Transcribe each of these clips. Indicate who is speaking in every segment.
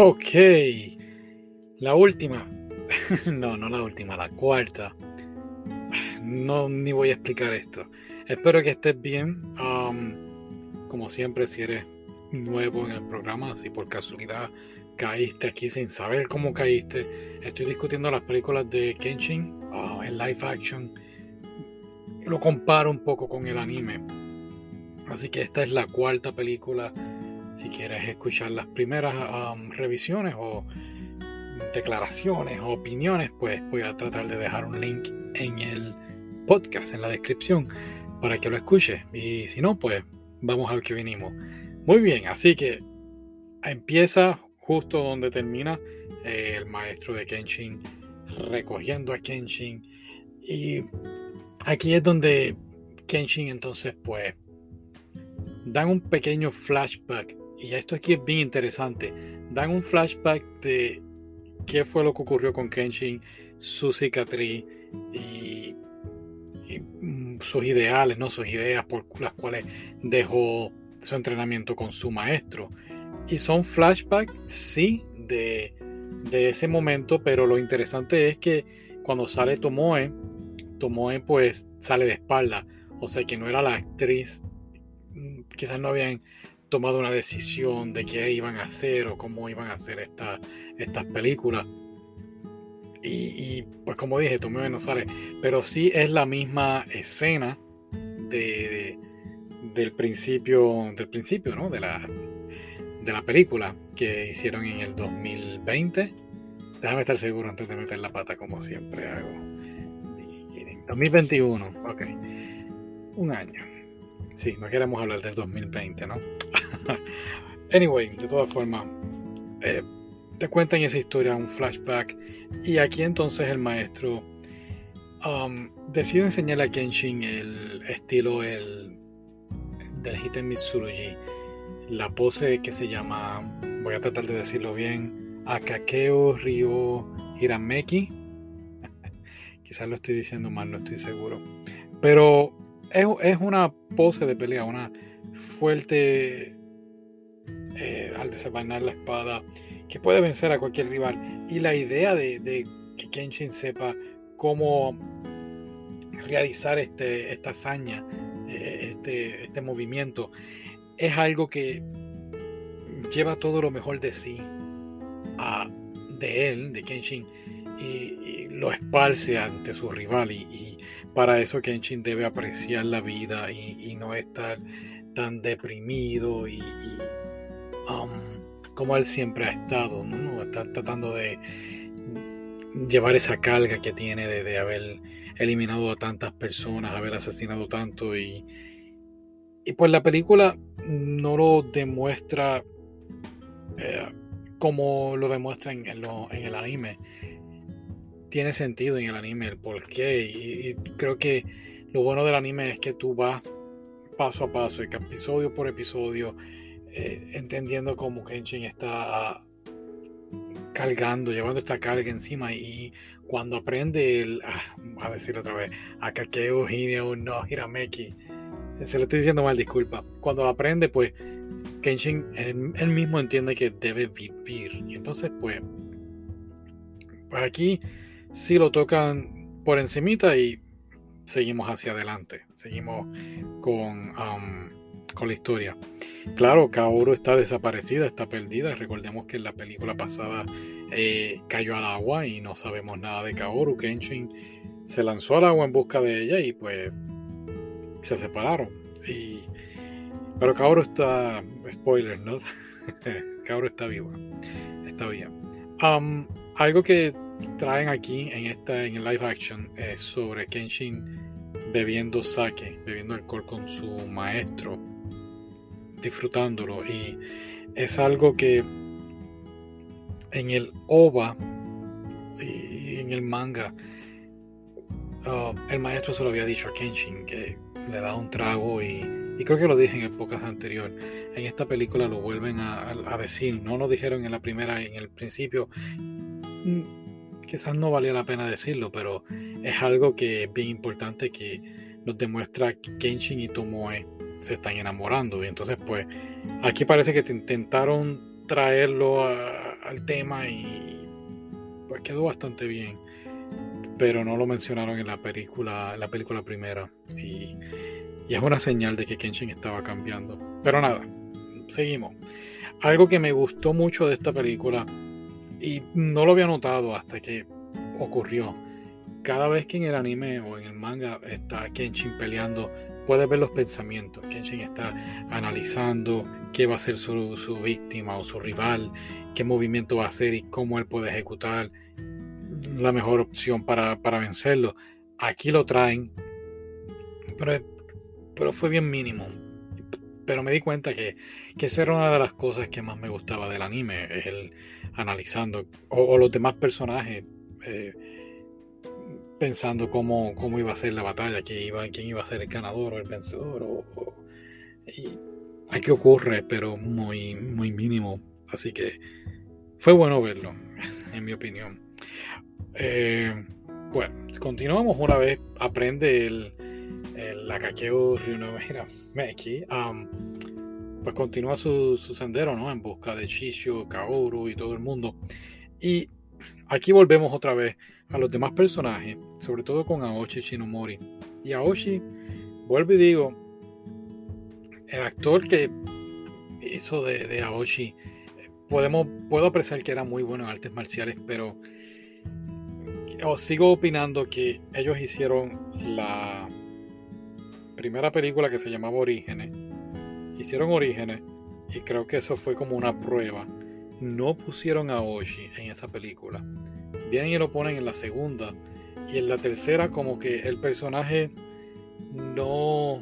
Speaker 1: Ok, la última. no, no la última, la cuarta. No, ni voy a explicar esto. Espero que estés bien. Um, como siempre, si eres nuevo en el programa, si por casualidad caíste aquí sin saber cómo caíste, estoy discutiendo las películas de Kenshin uh, en live action. Lo comparo un poco con el anime. Así que esta es la cuarta película si quieres escuchar las primeras revisiones o declaraciones o opiniones, pues voy a tratar de dejar un link en el podcast, en la descripción, para que lo escuches. Y si no, pues vamos al que vinimos. Muy bien, así que empieza justo donde termina eh, el maestro de Kenshin recogiendo a Kenshin. Y aquí es donde Kenshin entonces pues dan un pequeño flashback y esto aquí es bien interesante, dan un flashback de qué fue lo que ocurrió con Kenshin, su cicatriz y, mm, sus ideales, no sus ideas por las cuales dejó su entrenamiento con su maestro. Y son flashbacks, sí, de, de ese momento, pero lo interesante es que cuando sale Tomoe, Tomoe pues sale de espalda, o sea que no era la actriz, mm, quizás no habían tomado una decisión de qué iban a hacer o cómo iban a hacer estas películas. Y, pues como dije, Tomeo no sale, pero sí es la misma escena de, del principio, del principio, ¿no? De la, de la película que hicieron en el 2020. Déjame estar seguro antes de meter la pata como siempre hago. 2021, ok. Un año. Sí, no queremos hablar del 2020, ¿no? anyway, de todas formas, eh, te cuentan esa historia, un flashback, y aquí entonces el maestro um, decide enseñarle a Kenshin el estilo el, del Hiten Mitsurugi, la pose que se llama, voy a tratar de decirlo bien, Akakeo Ryo Hirameki. Quizás lo estoy diciendo mal, no estoy seguro. Pero es, una pose de pelea, una fuerte eh, al desenvainar la espada que puede vencer a cualquier rival. Y la idea de, que Kenshin sepa cómo realizar este, esta hazaña, eh, este, este movimiento, es algo que lleva todo lo mejor de sí, de él, de Kenshin, y, lo esparce ante su rival. y para eso Kenshin debe apreciar la vida y, no estar tan deprimido y, um, como él siempre ha estado, ¿no? Está tratando de llevar esa carga que tiene de, haber eliminado a tantas personas, haber asesinado tanto y, y pues la película no lo demuestra eh, como lo demuestra en, en el anime tiene sentido en el anime el por qué. Y, creo que lo bueno del anime es que tú vas paso a paso, episodio por episodio, eh, entendiendo cómo Kenshin está cargando, llevando esta carga encima y cuando aprende el, ah, a decir otra vez, Akakeo Hineo no Hirameki, se lo estoy diciendo mal, disculpa, cuando aprende pues Kenshin él, mismo entiende que debe vivir y entonces pues pues aquí si lo tocan por encimita y seguimos hacia adelante, seguimos con, um, con la historia. Claro, Kaoru está desaparecida, está perdida. Recordemos que en la película pasada eh, cayó al agua y no sabemos nada de Kaoru. Kenshin se lanzó al agua en busca de ella y pues se separaron. Y, pero Kaoru está, spoiler, ¿no? Kaoru está viva, está bien. Um, algo que traen aquí en esta en el live action es sobre Kenshin bebiendo sake, bebiendo alcohol con su maestro, disfrutándolo. Y es algo que en el OVA y en el manga uh, el maestro se lo había dicho a Kenshin que le da un trago y, y creo que lo dije en el podcast anterior. En esta película lo vuelven a, a, decir, no lo dijeron en la primera, en el principio quizás no valía la pena decirlo, pero es algo que es bien importante que nos demuestra que Kenshin y Tomoe se están enamorando. Y entonces, pues, aquí parece que te intentaron traerlo al tema y pues quedó bastante bien. Pero no lo mencionaron en la película, la película primera. Y es una señal de que Kenshin estaba cambiando. Pero nada, seguimos. Algo que me gustó mucho de esta película, y no lo había notado hasta que ocurrió. Cada vez que en el anime o en el manga está Kenshin peleando, puedes ver los pensamientos. Kenshin está analizando qué va a ser su, su víctima o su rival, qué movimiento va a hacer y cómo él puede ejecutar la mejor opción para, para vencerlo. Aquí lo traen, pero, pero fue bien mínimo pero me di cuenta que, que esa era una de las cosas que más me gustaba del anime, es el analizando, o, los demás personajes, eh, pensando cómo, cómo, iba a ser la batalla, quién iba, quién iba a ser el ganador o el vencedor, o, y aquí ocurre, pero muy, muy mínimo, así que fue bueno verlo, en mi opinión. Eh, bueno, continuamos una vez, aprende el el Akakeo Ryunomira Meki, pues continúa su, sendero, ¿no? En busca de Shishio, Kaoru y todo el mundo. Y aquí volvemos otra vez a los demás personajes, sobre todo con Aoshi Shinomori. Y Aoshi, vuelvo y digo, el actor que hizo de, Aoshi, podemos, puedo apreciar que era muy bueno en artes marciales, pero os sigo opinando que ellos hicieron la primera película que se llamaba Orígenes. Hicieron Orígenes y creo que eso fue como una prueba. No pusieron a Oshi en esa película. Vienen y lo ponen en la segunda. Y en la tercera como que el personaje no...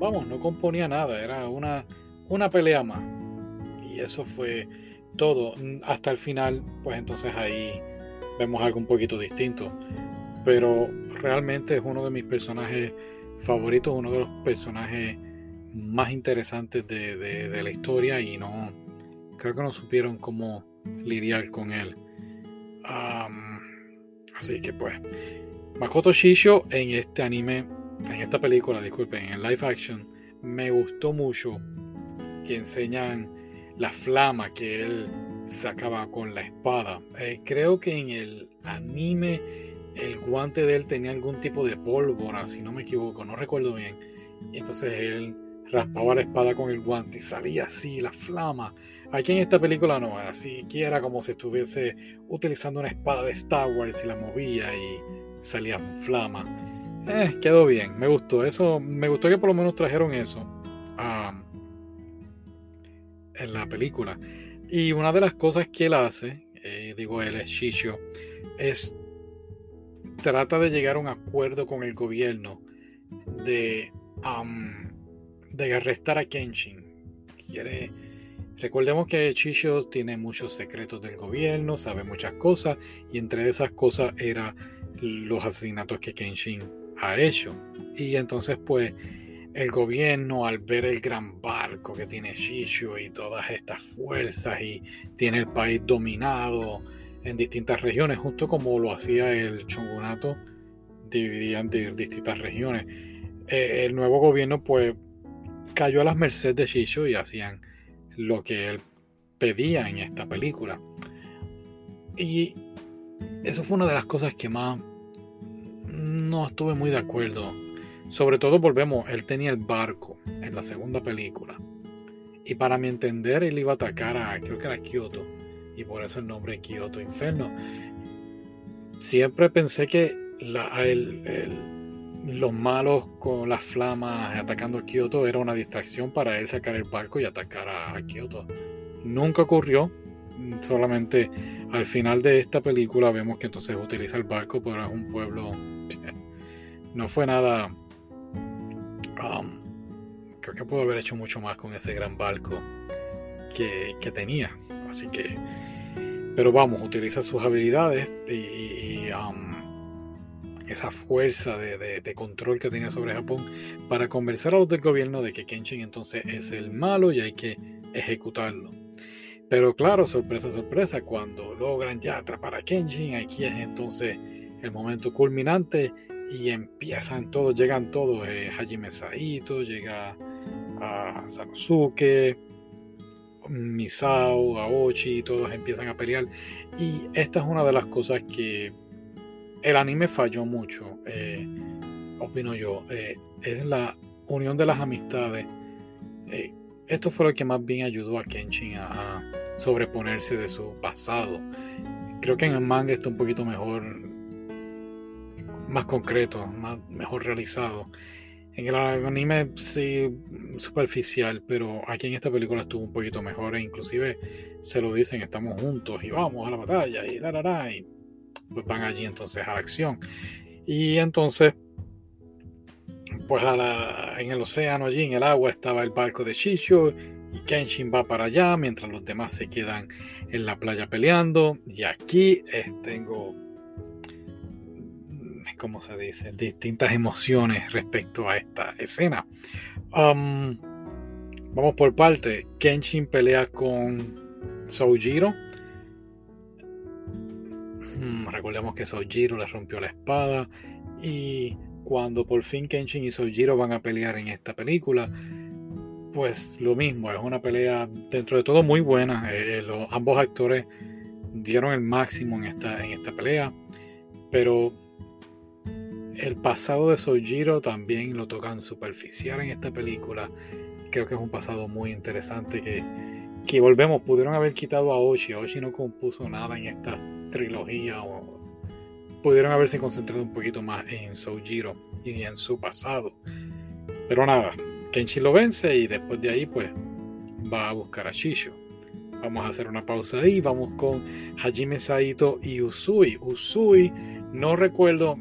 Speaker 1: Vamos, no componía nada. Era una, una pelea más. Y eso fue todo. Hasta el final, pues entonces ahí vemos algo un poquito distinto. Pero realmente es uno de mis personajes favorito, uno de los personajes más interesantes de, la historia y no creo que no supieron cómo lidiar con él. así que pues, Makoto Shisho en este anime, en esta película, disculpen, en live action, me gustó mucho que enseñan la flama que él sacaba con la espada. Eh, creo que en el anime el guante de él tenía algún tipo de pólvora, si no me equivoco, no recuerdo bien. Y entonces él raspaba la espada con el guante y salía así la flama. Aquí en esta película no, así que era como si estuviese utilizando una espada de Star Wars y la movía y salía flama. Eh, quedó bien, me gustó eso, me gustó que por lo menos trajeron eso en la película. Y una de las cosas que él hace, eh, digo él es Shishio, es trata de llegar a un acuerdo con el gobierno de, de arrestar a Kenshin. Quiere, recordemos que Chisho tiene muchos secretos del gobierno, sabe muchas cosas, y entre esas cosas era los asesinatos que Kenshin ha hecho. Y entonces, pues, el gobierno, al ver el gran barco que tiene Shisho y todas estas fuerzas, y tiene el país dominado, en distintas regiones, justo como lo hacía el shogunato, dividían de distintas regiones. Eh, el nuevo gobierno pues cayó a las mercedes de Shisho y hacían lo que él pedía en esta película. Y eso fue una de las cosas que más no estuve muy de acuerdo. Sobre todo volvemos, él tenía el barco en la segunda película. Y para mi entender, él iba a atacar a, creo que era Kyoto y por eso el nombre Kyoto Inferno. Siempre pensé que los malos con las flamas atacando a Kyoto era una distracción para él sacar el barco y atacar a, Kyoto. Nunca ocurrió, solamente al final de esta película vemos que entonces utiliza el barco, pero es un pueblo. No fue nada. Um, creo que pudo haber hecho mucho más con ese gran barco que tenía. Así que, pero vamos, utiliza sus habilidades y, um, esa fuerza de, control que tenía sobre Japón para convencer a los del gobierno de que Kenshin entonces es el malo y hay que ejecutarlo. Pero claro, sorpresa, sorpresa, cuando logran ya atrapar a Kenshin, aquí es entonces el momento culminante y empiezan todos, llegan todos, eh, Hajime Saito, llega a Sanosuke, Misao, Aochi, todos empiezan a pelear. Y esta es una de las cosas que el anime falló mucho, eh, opino yo. Eh, es la unión de las amistades. Eh, esto fue lo que más bien ayudó a Kenshin a, sobreponerse de su pasado. Creo que en el manga está un poquito mejor, más concreto, más, mejor realizado. En el anime sí superficial, pero aquí en esta película estuvo un poquito mejor e inclusive se lo dicen, estamos juntos y vamos a la batalla y la, la, la y pues van allí entonces a la acción. Y entonces, pues en el océano allí, en el agua, estaba el barco de Shisho y Kenshin va para allá mientras los demás se quedan en la playa peleando. Y aquí tengo como se dice, distintas emociones respecto a esta escena. Um, vamos por parte. Kenshin pelea con Soujiro. Hmm, recordemos que Soujiro le rompió la espada. Y cuando por fin Kenshin y Soujiro van a pelear en esta película, pues lo mismo, es una pelea dentro de todo muy buena. Eh, los, ambos actores dieron el máximo en esta, en esta pelea. Pero el pasado de Sojiro también lo tocan superficial en esta película. Creo que es un pasado muy interesante que, que volvemos, pudieron haber quitado a Oshi. Oshi no compuso nada en esta trilogía o pudieron haberse concentrado un poquito más en Sojiro y en su pasado. Pero nada, Kenshi lo vence y después de ahí pues va a buscar a Shisho. Vamos a hacer una pausa ahí, vamos con Hajime Saito y Usui. Usui, no recuerdo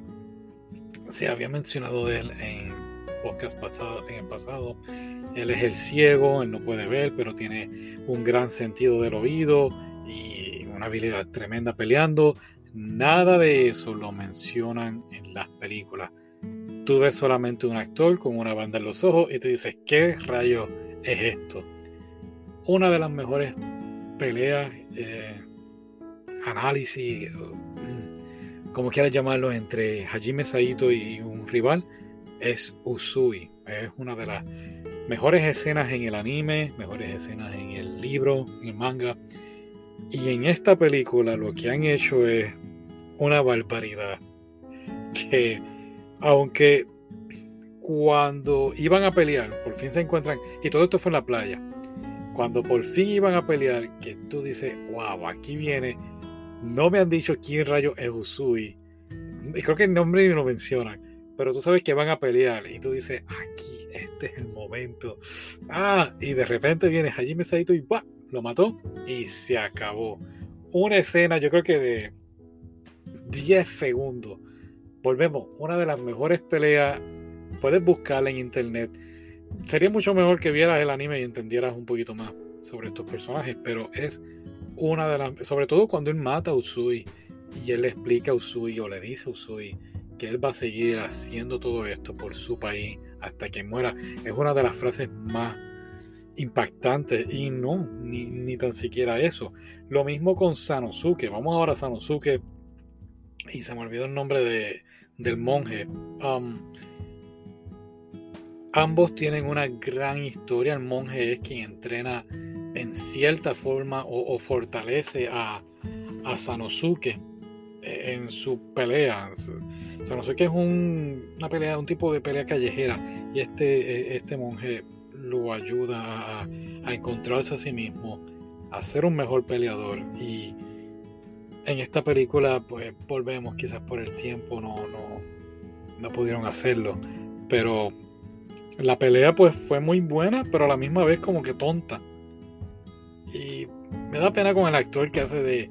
Speaker 1: se había mencionado de él en podcast pasado, en el pasado. Él es el ciego, él no puede ver, pero tiene un gran sentido del oído y una habilidad tremenda peleando. Nada de eso lo mencionan en las películas. Tú ves solamente un actor con una banda en los ojos y tú dices, ¿qué rayo es esto? Una de las mejores peleas, eh, análisis, como quieras llamarlo, entre Hajime Saito y un rival, es Usui. Es una de las mejores escenas en el anime, mejores escenas en el libro, en el manga. Y en esta película lo que han hecho es una barbaridad. Que aunque cuando iban a pelear, por fin se encuentran, y todo esto fue en la playa, cuando por fin iban a pelear, que tú dices, wow, aquí viene no me han dicho quién rayo es Usui. Y creo que el nombre ni lo mencionan. Pero tú sabes que van a pelear. Y tú dices, aquí, este es el momento. Ah, y de repente viene Hajime Saito y ¡bah! lo mató. Y se acabó. Una escena, yo creo que de 10 segundos. Volvemos, una de las mejores peleas. Puedes buscarla en internet. Sería mucho mejor que vieras el anime y entendieras un poquito más sobre estos personajes. Pero es una de las, sobre todo cuando él mata a Usui y él le explica a Usui o le dice a Usui que él va a seguir haciendo todo esto por su país hasta que muera, es una de las frases más impactantes y no, ni, tan siquiera eso. Lo mismo con Sanosuke, vamos ahora a Sanosuke y se me olvidó el nombre de, del monje. Um, ambos tienen una gran historia, el monje es quien entrena en cierta forma o, fortalece a, a, Sanosuke en su pelea. Sanosuke es un, una pelea, un tipo de pelea callejera y este, este monje lo ayuda a, encontrarse a sí mismo, a ser un mejor peleador. Y en esta película pues volvemos quizás por el tiempo no, no, no pudieron hacerlo. Pero la pelea pues fue muy buena pero a la misma vez como que tonta y me da pena con el actor que hace de,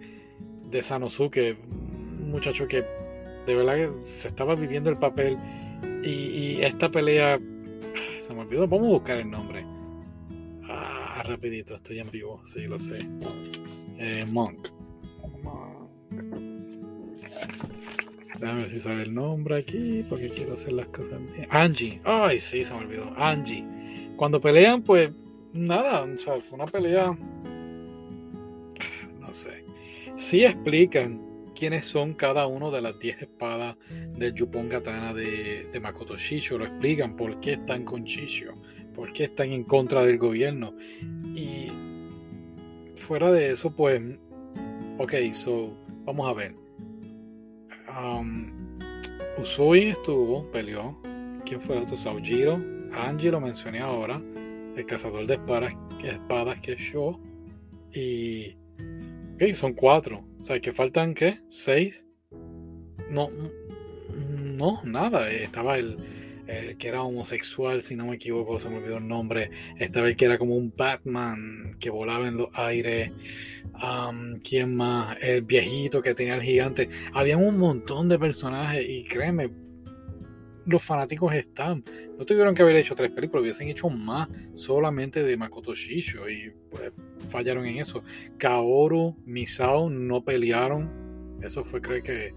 Speaker 1: de Sanosuke, un muchacho que de verdad se estaba viviendo el papel. Y, esta pelea, se me olvidó, vamos a buscar el nombre. Ah, rapidito, estoy en vivo, sí, lo sé. Eh, Monk. Déjame ver si sale el nombre aquí, porque quiero hacer las cosas bien. Angie. Ay, sí, se me olvidó. Angie. Cuando pelean, pues nada, o sea, fue una pelea sé. Si explican quiénes son cada uno de las 10 espadas del Yupon Katana de, de, Makoto Shisho. Lo explican por qué están con Shisho, por qué están en contra del gobierno. Y fuera de eso, pues, ok, so, vamos a ver. Um, Usui estuvo, peleó. ¿Quién fue el otro? Saujiro. Angie lo mencioné ahora. El cazador de espadas, espadas que es Sho. Y. Ok, son cuatro. O sea, que faltan qué? ¿Seis? No, no, nada. Estaba el, que era homosexual, si no me equivoco, se me olvidó el nombre. Estaba el que era como un Batman que volaba en los aires. ¿Quién más? El viejito que tenía el gigante. Había un montón de personajes y créeme, los fanáticos están. No tuvieron que haber hecho tres películas, hubiesen hecho más solamente de Makoto Shisho y pues fallaron en eso. Kaoru, Misao no pelearon. Eso fue, creo que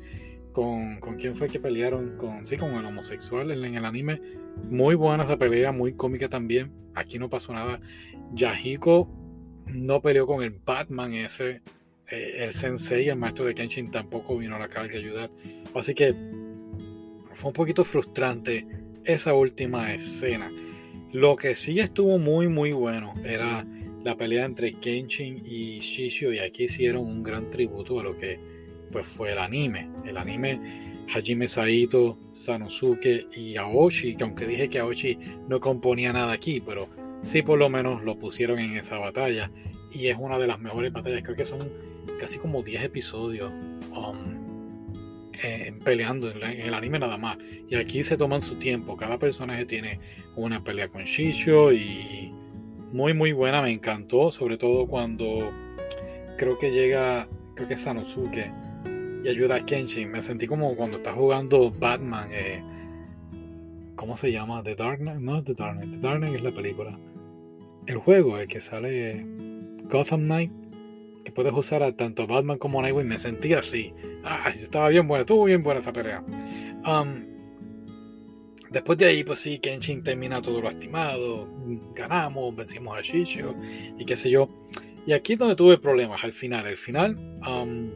Speaker 1: con, con quién fue que pelearon con sí con el homosexual en, el anime muy buena esa pelea muy cómica también aquí no pasó nada Yahiko no peleó con el Batman ese eh, el sensei el maestro de Kenshin tampoco vino a la carga a ayudar así que fue un poquito frustrante esa última escena lo que sí estuvo muy muy bueno era la pelea entre Kenshin y Shishio y aquí hicieron un gran tributo a lo que pues fue el anime. El anime Hajime Saito, Sanosuke y Aoshi, que aunque dije que Aoshi no componía nada aquí, pero sí por lo menos lo pusieron en esa batalla. Y es una de las mejores batallas, creo que son casi como 10 episodios um, eh, peleando en, el anime nada más. Y aquí se toman su tiempo, cada personaje tiene una pelea con Shishio y muy muy buena, me encantó, sobre todo cuando creo que llega, creo que es Sanosuke y ayuda a Kenshin. Me sentí como cuando está jugando Batman. Eh, ¿Cómo se llama? The Dark Knight. No The Dark. The Dark Knight es la película. El juego, el que sale Gotham Knight. Que puedes usar a tanto Batman como Nightwing. Me sentí así. Ah, estaba bien buena. Estuvo bien buena esa pelea. Um, después de ahí, pues sí, Kenshin termina todo lastimado. Ganamos, vencimos a Shishio y qué sé yo. Y aquí es donde tuve problemas. Al final, al final. Um,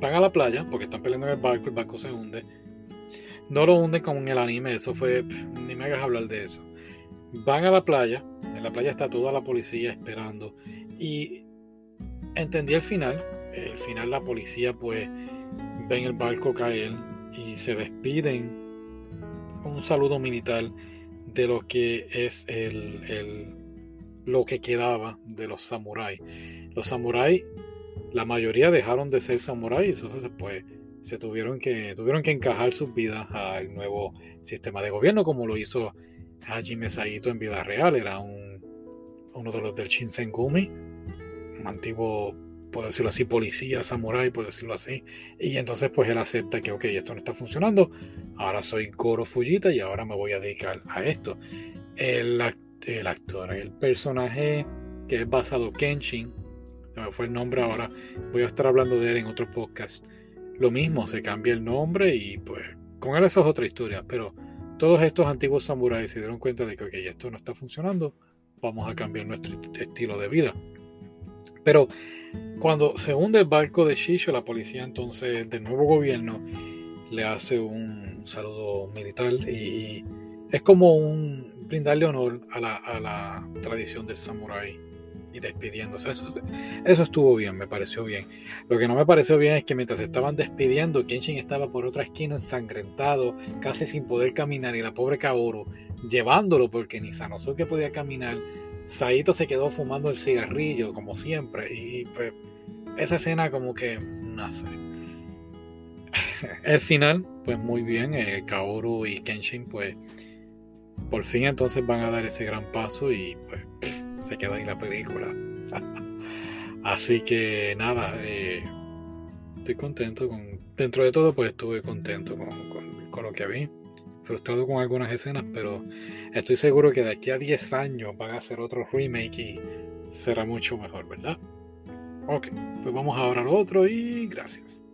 Speaker 1: van a la playa porque están peleando en el barco, el barco se hunde. No lo hunden como en el anime, eso fue. ni me hagas hablar de eso. Van a la playa, en la playa está toda la policía esperando. Y entendí el final. El final, la policía, pues, ven el barco caer y se despiden. Un saludo militar de lo que es el, el lo que quedaba de los samuráis. Los samuráis la mayoría dejaron de ser samuráis, entonces pues se tuvieron que, tuvieron que encajar sus vidas al nuevo sistema de gobierno, como lo hizo Hajime Saito en vida real, era un, uno de los del Shinsengumi, antiguo, por decirlo así, policía, samurái, por decirlo así, y entonces pues él acepta que, ok, esto no está funcionando, ahora soy Goro Fujita y ahora me voy a dedicar a esto. El, el actor, el personaje que es basado Kenshin, fue el nombre ahora, voy a estar hablando de él en otro podcast. Lo mismo, se cambia el nombre y pues con él eso es otra historia, pero todos estos antiguos samuráis se dieron cuenta de que ok, esto no está funcionando, vamos a cambiar nuestro estilo de vida. Pero cuando se hunde el barco de Shisho, la policía entonces del nuevo gobierno le hace un saludo militar y es como un brindarle honor a la, a la tradición del samurái y despidiéndose. Eso, estuvo bien, me pareció bien. Lo que no me pareció bien es que mientras estaban despidiendo, Kenshin estaba por otra esquina ensangrentado, casi sin poder caminar, y la pobre Kaoru llevándolo porque ni Sanosuke podía caminar. Saito se quedó fumando el cigarrillo, como siempre, y pues esa escena como que, no sé. El final, pues muy bien, eh, Kaoru y Kenshin, pues por fin entonces van a dar ese gran paso y pues se queda ahí la película. Así que nada, eh, estoy contento con. Dentro de todo, pues estuve contento con, con, lo que vi. Frustrado con algunas escenas, pero estoy seguro que de aquí a 10 años van a hacer otro remake y será mucho mejor, ¿verdad? Ok, pues vamos ahora al otro y gracias.